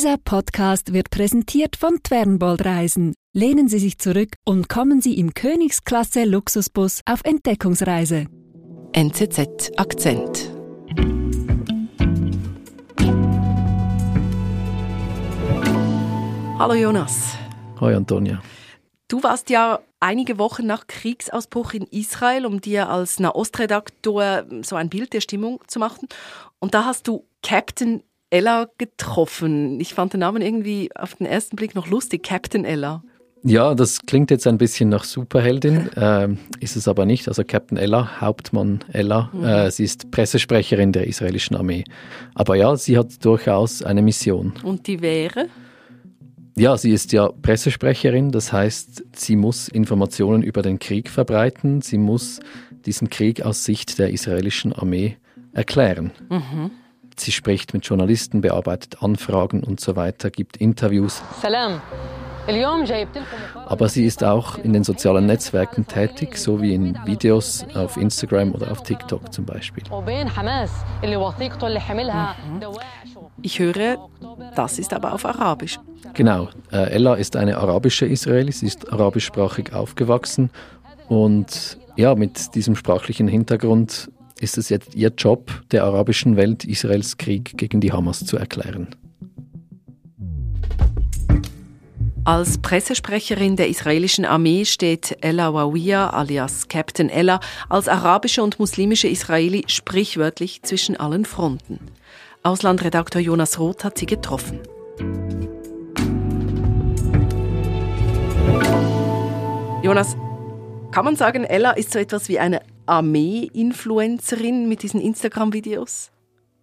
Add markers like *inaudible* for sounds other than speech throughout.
Dieser Podcast wird präsentiert von Twernbold Reisen. Lehnen Sie sich zurück und kommen Sie im Königsklasse Luxusbus auf Entdeckungsreise. NZZ Akzent. Hallo Jonas. Hoi Antonia. Du warst ja einige Wochen nach Kriegsausbruch in Israel, um dir als Nahostredaktor so ein Bild der Stimmung zu machen. Und da hast du Captain Ella getroffen. Ich fand den Namen irgendwie auf den ersten Blick noch lustig, Captain Ella. Ja, das klingt jetzt ein bisschen nach Superheldin, *laughs* äh, ist es aber nicht. Also Captain Ella, Hauptmann Ella, mhm. äh, sie ist Pressesprecherin der israelischen Armee. Aber ja, sie hat durchaus eine Mission. Und die wäre? Ja, sie ist ja Pressesprecherin, das heißt, sie muss Informationen über den Krieg verbreiten, sie muss diesen Krieg aus Sicht der israelischen Armee erklären. Mhm. Sie spricht mit Journalisten, bearbeitet Anfragen und so weiter, gibt Interviews. Salam. Aber sie ist auch in den sozialen Netzwerken tätig, so wie in Videos auf Instagram oder auf TikTok zum Beispiel. Ich höre, das ist aber auf Arabisch. Genau. Äh, Ella ist eine arabische Israeli, sie ist arabischsprachig aufgewachsen und ja, mit diesem sprachlichen Hintergrund ist es jetzt ihr Job, der arabischen Welt Israels Krieg gegen die Hamas zu erklären. Als Pressesprecherin der israelischen Armee steht Ella Wawiya alias Captain Ella als arabische und muslimische Israeli sprichwörtlich zwischen allen Fronten. Auslandredakteur Jonas Roth hat sie getroffen. Jonas, kann man sagen, Ella ist so etwas wie eine Armee-Influencerin mit diesen Instagram-Videos?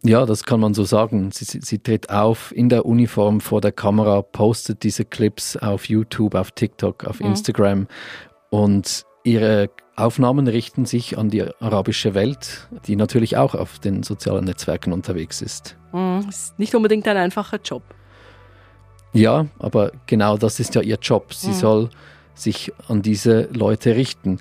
Ja, das kann man so sagen. Sie, sie, sie, tritt auf in der Uniform vor der Kamera, postet diese Clips auf YouTube, auf TikTok, auf mhm. Instagram und ihre Aufnahmen richten sich an die arabische Welt, die natürlich auch auf den sozialen Netzwerken unterwegs ist. Mhm. Ist nicht unbedingt ein einfacher Job. Ja, aber genau das ist ja ihr Job. Sie mhm. soll sich an diese Leute richten.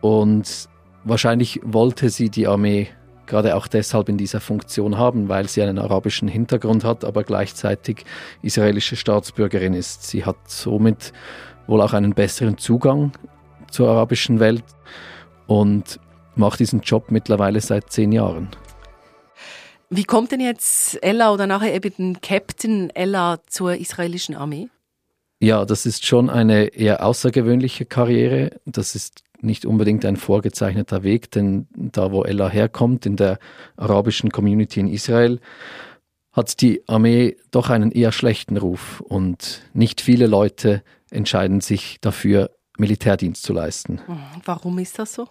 Und wahrscheinlich wollte sie die Armee gerade auch deshalb in dieser Funktion haben, weil sie einen arabischen Hintergrund hat, aber gleichzeitig israelische Staatsbürgerin ist. Sie hat somit wohl auch einen besseren Zugang zur arabischen Welt und macht diesen Job mittlerweile seit zehn Jahren. Wie kommt denn jetzt Ella oder nachher eben Captain Ella zur israelischen Armee? Ja, das ist schon eine eher außergewöhnliche Karriere. Das ist nicht unbedingt ein vorgezeichneter Weg, denn da, wo Ella herkommt, in der arabischen Community in Israel, hat die Armee doch einen eher schlechten Ruf und nicht viele Leute entscheiden sich dafür, Militärdienst zu leisten. Warum ist das so?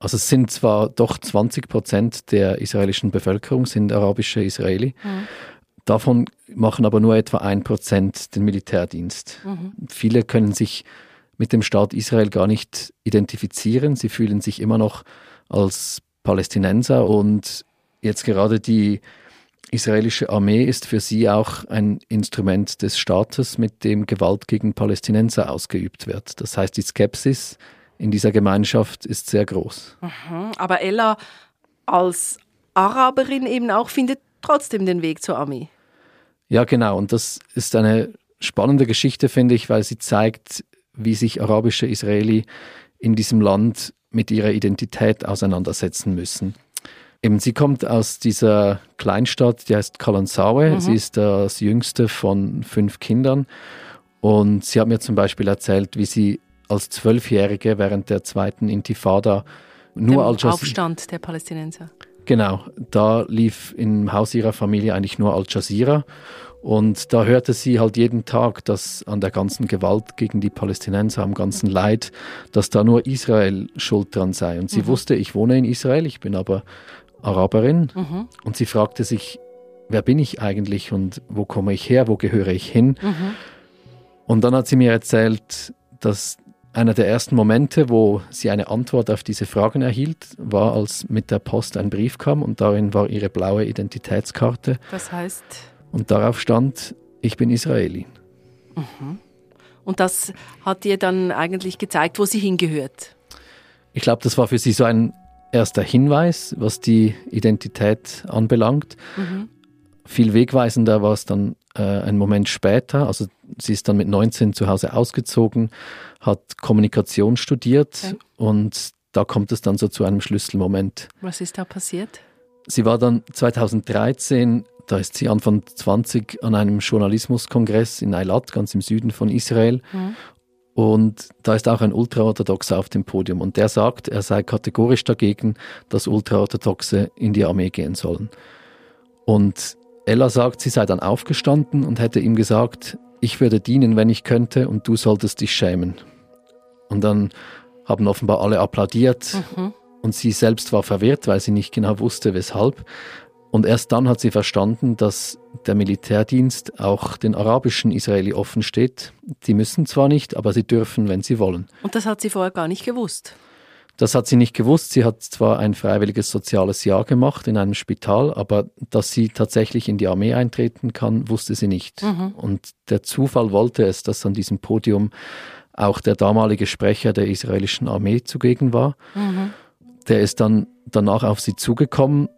Also es sind zwar doch 20 Prozent der israelischen Bevölkerung sind arabische Israeli. Mhm. Davon machen aber nur etwa ein Prozent den Militärdienst. Mhm. Viele können sich mit dem Staat Israel gar nicht identifizieren. Sie fühlen sich immer noch als Palästinenser und jetzt gerade die israelische Armee ist für sie auch ein Instrument des Staates, mit dem Gewalt gegen Palästinenser ausgeübt wird. Das heißt, die Skepsis in dieser Gemeinschaft ist sehr groß. Mhm. Aber Ella als Araberin eben auch findet trotzdem den Weg zur Armee. Ja, genau. Und das ist eine spannende Geschichte, finde ich, weil sie zeigt, wie sich arabische Israeli in diesem Land mit ihrer Identität auseinandersetzen müssen. Eben, sie kommt aus dieser Kleinstadt, die heißt Kalansawe. Mhm. Sie ist das jüngste von fünf Kindern. Und sie hat mir zum Beispiel erzählt, wie sie als Zwölfjährige während der zweiten Intifada nur Al Jazeera. Aufstand der Palästinenser. Genau, da lief im Haus ihrer Familie eigentlich nur Al Jazeera. Und da hörte sie halt jeden Tag, dass an der ganzen Gewalt gegen die Palästinenser, am ganzen Leid, dass da nur Israel schuld dran sei. Und sie mhm. wusste, ich wohne in Israel, ich bin aber Araberin. Mhm. Und sie fragte sich, wer bin ich eigentlich und wo komme ich her, wo gehöre ich hin? Mhm. Und dann hat sie mir erzählt, dass einer der ersten Momente, wo sie eine Antwort auf diese Fragen erhielt, war, als mit der Post ein Brief kam und darin war ihre blaue Identitätskarte. Das heißt? Und darauf stand, ich bin Israelin. Mhm. Und das hat ihr dann eigentlich gezeigt, wo sie hingehört? Ich glaube, das war für sie so ein erster Hinweis, was die Identität anbelangt. Mhm. Viel wegweisender war es dann äh, einen Moment später, also sie ist dann mit 19 zu Hause ausgezogen, hat Kommunikation studiert okay. und da kommt es dann so zu einem Schlüsselmoment. Was ist da passiert? Sie war dann 2013, da ist sie Anfang 20 an einem Journalismuskongress in Eilat, ganz im Süden von Israel. Mhm. Und da ist auch ein Ultraorthodoxer auf dem Podium. Und der sagt, er sei kategorisch dagegen, dass Ultraorthodoxe in die Armee gehen sollen. Und Ella sagt, sie sei dann aufgestanden und hätte ihm gesagt, ich würde dienen, wenn ich könnte, und du solltest dich schämen. Und dann haben offenbar alle applaudiert mhm. Und sie selbst war verwirrt, weil sie nicht genau wusste, weshalb. Und erst dann hat sie verstanden, dass der Militärdienst auch den arabischen Israeli offen steht. Die müssen zwar nicht, aber sie dürfen, wenn sie wollen. Und das hat sie vorher gar nicht gewusst. Das hat sie nicht gewusst. Sie hat zwar ein freiwilliges soziales Jahr gemacht in einem Spital, aber dass sie tatsächlich in die Armee eintreten kann, wusste sie nicht. Mhm. Und der Zufall wollte es, dass an diesem Podium auch der damalige Sprecher der israelischen Armee zugegen war. Mhm. Der ist dann danach auf sie zugekommen,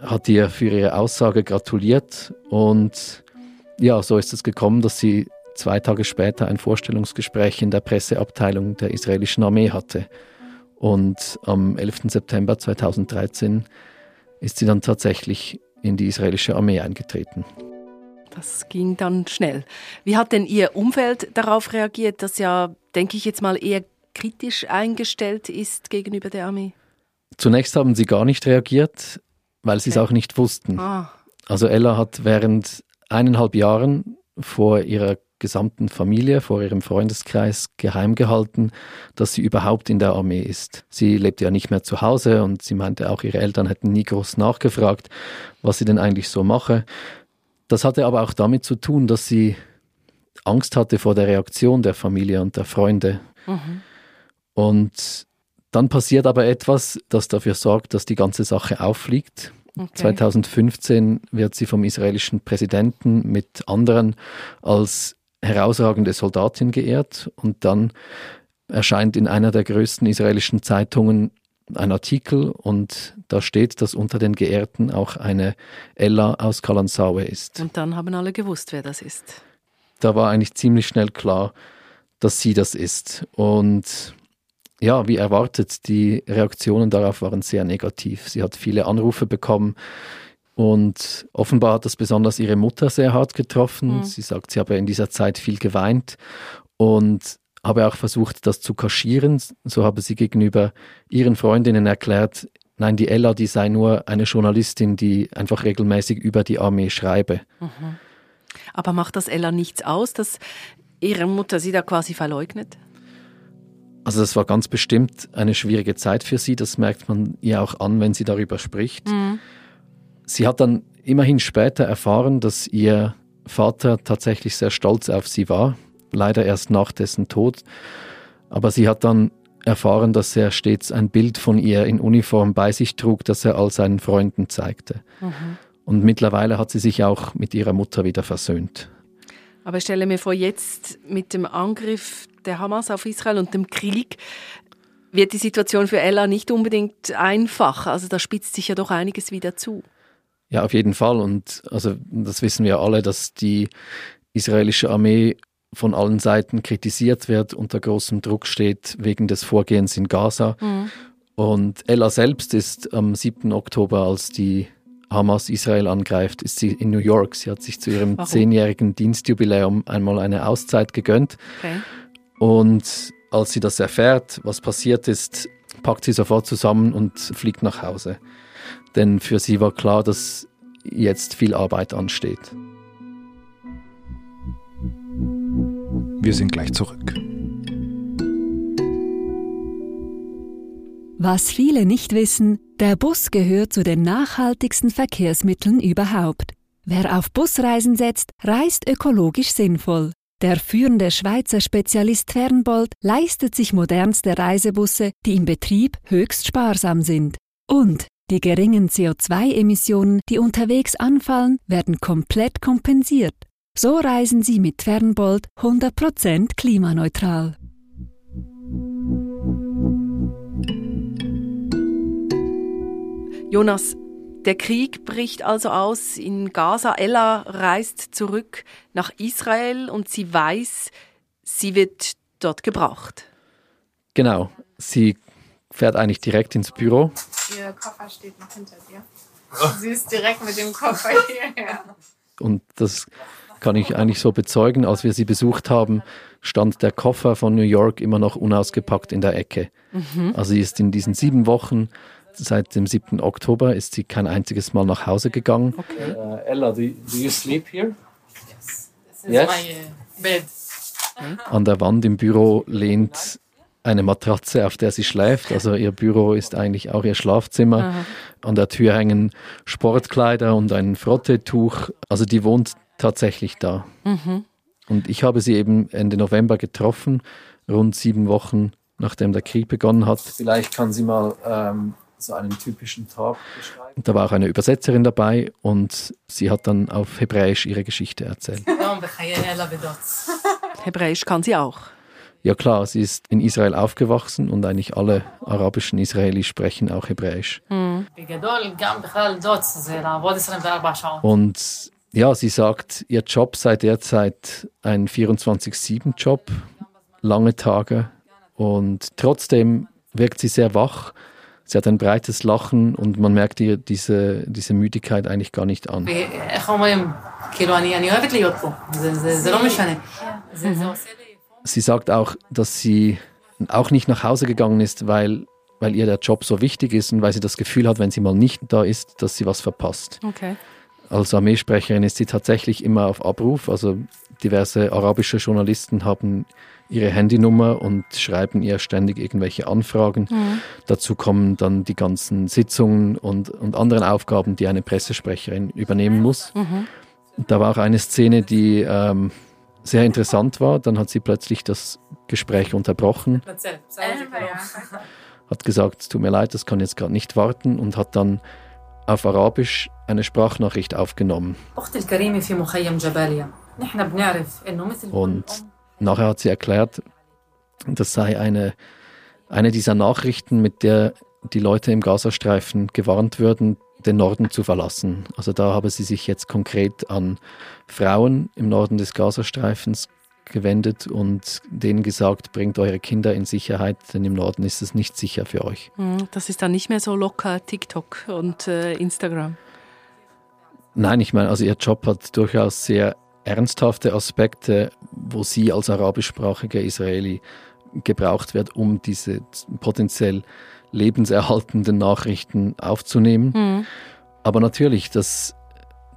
hat ihr für ihre Aussage gratuliert und ja, so ist es gekommen, dass sie zwei Tage später ein Vorstellungsgespräch in der Presseabteilung der israelischen Armee hatte. Und am 11. September 2013 ist sie dann tatsächlich in die israelische Armee eingetreten. Das ging dann schnell. Wie hat denn Ihr Umfeld darauf reagiert, das ja, denke ich jetzt mal, eher kritisch eingestellt ist gegenüber der Armee? Zunächst haben sie gar nicht reagiert, weil sie okay. es auch nicht wussten. Ah. Also Ella hat während eineinhalb Jahren vor ihrer gesamten Familie, vor ihrem Freundeskreis geheim gehalten, dass sie überhaupt in der Armee ist. Sie lebt ja nicht mehr zu Hause und sie meinte auch, ihre Eltern hätten nie groß nachgefragt, was sie denn eigentlich so mache. Das hatte aber auch damit zu tun, dass sie Angst hatte vor der Reaktion der Familie und der Freunde. Mhm. Und dann passiert aber etwas, das dafür sorgt, dass die ganze Sache auffliegt. Okay. 2015 wird sie vom israelischen Präsidenten mit anderen als herausragende Soldatin geehrt und dann erscheint in einer der größten israelischen Zeitungen ein Artikel und da steht, dass unter den Geehrten auch eine Ella aus Kalansaue ist. Und dann haben alle gewusst, wer das ist. Da war eigentlich ziemlich schnell klar, dass sie das ist. Und ja, wie erwartet, die Reaktionen darauf waren sehr negativ. Sie hat viele Anrufe bekommen und offenbar hat das besonders ihre Mutter sehr hart getroffen. Mhm. Sie sagt, sie habe in dieser Zeit viel geweint und habe auch versucht, das zu kaschieren. So habe sie gegenüber ihren Freundinnen erklärt, nein, die Ella, die sei nur eine Journalistin, die einfach regelmäßig über die Armee schreibe. Mhm. Aber macht das Ella nichts aus, dass ihre Mutter sie da quasi verleugnet? Also das war ganz bestimmt eine schwierige Zeit für sie, das merkt man ihr auch an, wenn sie darüber spricht. Mhm. Sie hat dann immerhin später erfahren, dass ihr Vater tatsächlich sehr stolz auf sie war, leider erst nach dessen Tod. Aber sie hat dann erfahren, dass er stets ein Bild von ihr in Uniform bei sich trug, das er all seinen Freunden zeigte. Mhm. Und mittlerweile hat sie sich auch mit ihrer Mutter wieder versöhnt. Aber ich stelle mir vor, jetzt mit dem Angriff der Hamas auf Israel und dem Krieg wird die Situation für Ella nicht unbedingt einfach. Also da spitzt sich ja doch einiges wieder zu. Ja, auf jeden Fall. Und also das wissen wir alle, dass die israelische Armee von allen Seiten kritisiert wird, unter großem Druck steht wegen des Vorgehens in Gaza. Mhm. Und Ella selbst ist am 7. Oktober, als die Hamas Israel angreift, ist sie in New York. Sie hat sich zu ihrem zehnjährigen Dienstjubiläum einmal eine Auszeit gegönnt. Okay. Und als sie das erfährt, was passiert ist, packt sie sofort zusammen und fliegt nach Hause. Denn für sie war klar, dass jetzt viel Arbeit ansteht. Wir sind gleich zurück. Was viele nicht wissen, der Bus gehört zu den nachhaltigsten Verkehrsmitteln überhaupt. Wer auf Busreisen setzt, reist ökologisch sinnvoll. Der führende Schweizer Spezialist Fernbold leistet sich modernste Reisebusse, die im Betrieb höchst sparsam sind. Und die geringen CO2-Emissionen, die unterwegs anfallen, werden komplett kompensiert. So reisen Sie mit Fernbold 100% klimaneutral. Jonas, Der Krieg bricht also aus in Gaza. Ella reist zurück nach Israel und sie weiß, sie wird dort gebraucht. Genau. Sie fährt eigentlich direkt ins Büro. Ihr Koffer steht noch hinter dir. Sie ist direkt mit dem Koffer hierher. Und das kann ich eigentlich so bezeugen. Als wir sie besucht haben, stand der Koffer von New York immer noch unausgepackt in der Ecke. Mhm. Also sie ist in diesen sieben Wochen, seit dem 7. Oktober, ist sie kein einziges Mal nach Hause gegangen. Okay. Uh, Ella, do, do you sleep here? Yes. This is yes? my uh, bed. An der Wand im Büro lehnt eine Matratze, auf der sie schläft. Also ihr Büro ist eigentlich auch ihr Schlafzimmer. Aha. An der Tür hängen Sportkleider und ein Frottetuch. Also die wohnt tatsächlich da. Mhm. Und ich habe sie eben Ende November getroffen, rund sieben Wochen nachdem der Krieg begonnen hat. Vielleicht kann sie mal ähm, so einen typischen Tag beschreiben. Da war auch eine Übersetzerin dabei und sie hat dann auf Hebräisch ihre Geschichte erzählt. *laughs* Hebräisch kann sie auch. Ja klar, sie ist in Israel aufgewachsen und eigentlich alle arabischen Israelis sprechen auch Hebräisch. Mhm. Und ja, sie sagt, ihr Job sei derzeit ein 24-7-Job, lange Tage und trotzdem wirkt sie sehr wach. Sie hat ein breites Lachen und man merkt ihr diese, diese Müdigkeit eigentlich gar nicht an. Sie sagt auch, dass sie auch nicht nach Hause gegangen ist, weil, weil ihr der Job so wichtig ist und weil sie das Gefühl hat, wenn sie mal nicht da ist, dass sie was verpasst. Okay. Als Armeesprecherin ist sie tatsächlich immer auf Abruf. Also diverse arabische Journalisten haben ihre Handynummer und schreiben ihr ständig irgendwelche Anfragen. Mhm. Dazu kommen dann die ganzen Sitzungen und, und anderen Aufgaben, die eine Pressesprecherin übernehmen muss. Mhm. Da war auch eine Szene, die ähm, sehr interessant war. Dann hat sie plötzlich das Gespräch unterbrochen. Hat gesagt, es tut mir leid, das kann jetzt gerade nicht warten und hat dann auf Arabisch eine Sprachnachricht aufgenommen. Und nachher hat sie erklärt, das sei eine, eine dieser Nachrichten, mit der die Leute im Gazastreifen gewarnt würden, den Norden zu verlassen. Also da habe sie sich jetzt konkret an Frauen im Norden des Gazastreifens gewendet und denen gesagt, bringt eure Kinder in Sicherheit, denn im Norden ist es nicht sicher für euch. Hm, das ist dann nicht mehr so locker TikTok und äh, Instagram. Nein, ich meine, also ihr Job hat durchaus sehr ernsthafte Aspekte, wo sie als arabischsprachiger Israeli gebraucht wird, um diese potenziell lebenserhaltenden Nachrichten aufzunehmen. Mhm. Aber natürlich, das,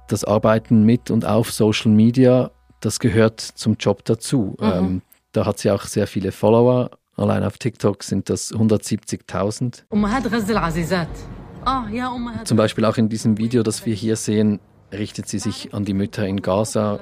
das Arbeiten mit und auf Social Media, das gehört zum Job dazu. Mhm. Ähm, da hat sie auch sehr viele Follower. Allein auf TikTok sind das 170.000. Ah, zum Beispiel auch in diesem Video, das wir hier sehen, richtet sie sich an die Mütter in Gaza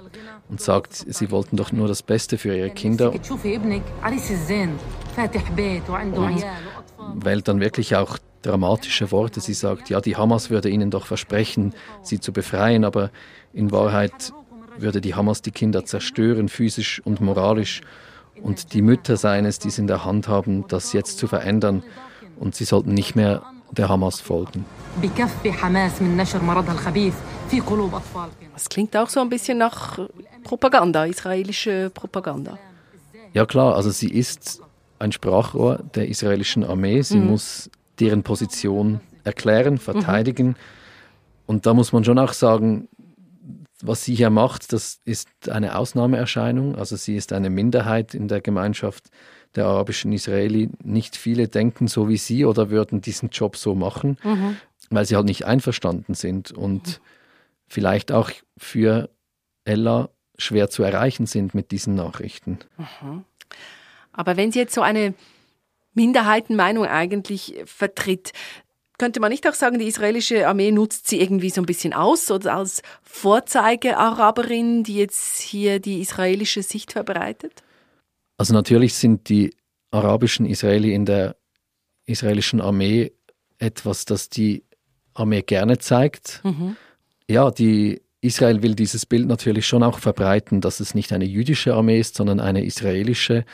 und sagt, sie wollten doch nur das Beste für ihre Kinder. Und wählt dann wirklich auch dramatische Worte. Sie sagt, ja, die Hamas würde ihnen doch versprechen, sie zu befreien, aber in Wahrheit würde die Hamas die Kinder zerstören, physisch und moralisch. Und die Mütter seien es, die es in der Hand haben, das jetzt zu verändern. Und sie sollten nicht mehr der Hamas folgen. Das klingt auch so ein bisschen nach Propaganda, israelische Propaganda. Ja klar, also sie ist ein Sprachrohr der israelischen Armee. Sie mhm. muss deren Position erklären, verteidigen. Mhm. Und da muss man schon auch sagen, was sie hier macht, das ist eine Ausnahmeerscheinung. Also sie ist eine Minderheit in der Gemeinschaft der arabischen Israeli. Nicht viele denken so wie sie oder würden diesen Job so machen, mhm. weil sie halt nicht einverstanden sind und mhm. vielleicht auch für Ella schwer zu erreichen sind mit diesen Nachrichten. Mhm. Aber wenn sie jetzt so eine Minderheitenmeinung eigentlich vertritt, könnte man nicht auch sagen, die israelische Armee nutzt sie irgendwie so ein bisschen aus oder als Vorzeige-Araberin, die jetzt hier die israelische Sicht verbreitet? Also natürlich sind die arabischen Israeli in der israelischen Armee etwas, das die Armee gerne zeigt. Mhm. Ja, die Israel will dieses Bild natürlich schon auch verbreiten, dass es nicht eine jüdische Armee ist, sondern eine israelische,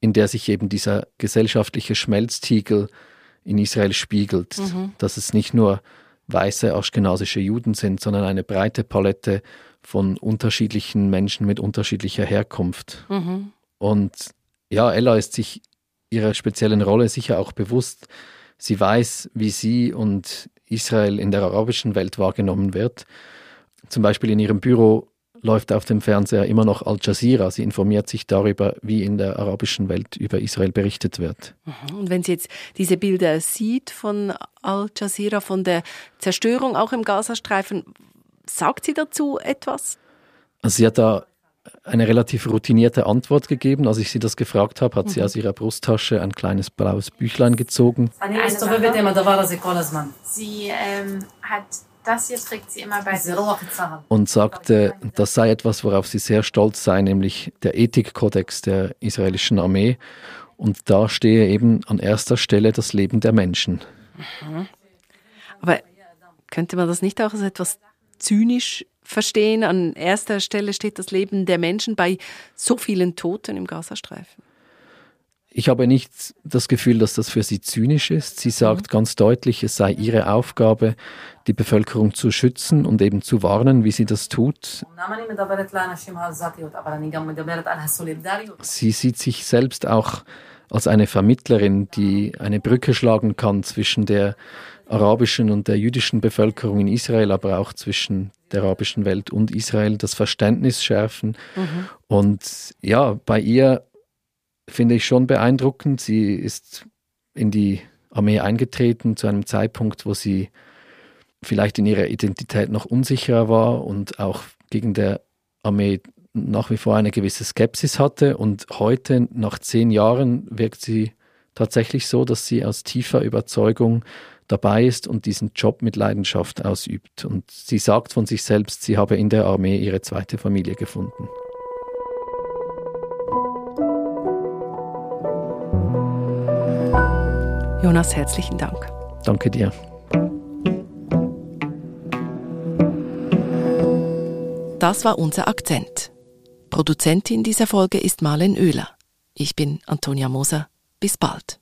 in der sich eben dieser gesellschaftliche Schmelztiegel in Israel spiegelt. Mhm. Dass es nicht nur weiße aschkenasische Juden sind, sondern eine breite Palette von unterschiedlichen Menschen mit unterschiedlicher Herkunft. Mhm. Und ja, Ella ist sich ihrer speziellen Rolle sicher auch bewusst. Sie weiß, wie sie und Israel in der arabischen Welt wahrgenommen wird. Zum Beispiel in ihrem Büro läuft auf dem Fernseher immer noch Al Jazeera. Sie informiert sich darüber, wie in der arabischen Welt über Israel berichtet wird. Mhm. Und wenn sie jetzt diese Bilder sieht von Al Jazeera, von der Zerstörung auch im Gazastreifen, sagt sie dazu etwas? Also sie hat da eine relativ routinierte Antwort gegeben. Als ich sie das gefragt habe, hat mhm. sie aus ihrer Brusttasche ein kleines blaues Büchlein gezogen. Sie ähm, hat das hier trägt sie immer bei sich. Und sagte, das sei etwas, worauf sie sehr stolz sei, nämlich der Ethikkodex der israelischen Armee. Und da stehe eben an erster Stelle das Leben der Menschen. Mhm. Aber könnte man das nicht auch als etwas zynisch verstehen? An erster Stelle steht das Leben der Menschen bei so vielen Toten im Gazastreifen. Ich habe nicht das Gefühl, dass das für sie zynisch ist. Sie sagt mhm. ganz deutlich, es sei ihre Aufgabe, die Bevölkerung zu schützen und eben zu warnen, wie sie das tut. Sie sieht sich selbst auch als eine Vermittlerin, die eine Brücke schlagen kann zwischen der arabischen und der jüdischen Bevölkerung in Israel, aber auch zwischen der arabischen Welt und Israel, das Verständnis schärfen. Mhm. Und ja, bei ihr finde ich schon beeindruckend. Sie ist in die Armee eingetreten zu einem Zeitpunkt, wo sie vielleicht in ihrer Identität noch unsicherer war und auch gegen der Armee nach wie vor eine gewisse Skepsis hatte. Und heute, nach zehn Jahren, wirkt sie tatsächlich so, dass sie aus tiefer Überzeugung dabei ist und diesen Job mit Leidenschaft ausübt. Und sie sagt von sich selbst, sie habe in der Armee ihre zweite Familie gefunden. Jonas, herzlichen Dank. Danke dir. Das war unser Akzent. Produzentin dieser Folge ist Marlen Oehler. Ich bin Antonia Moser. Bis bald.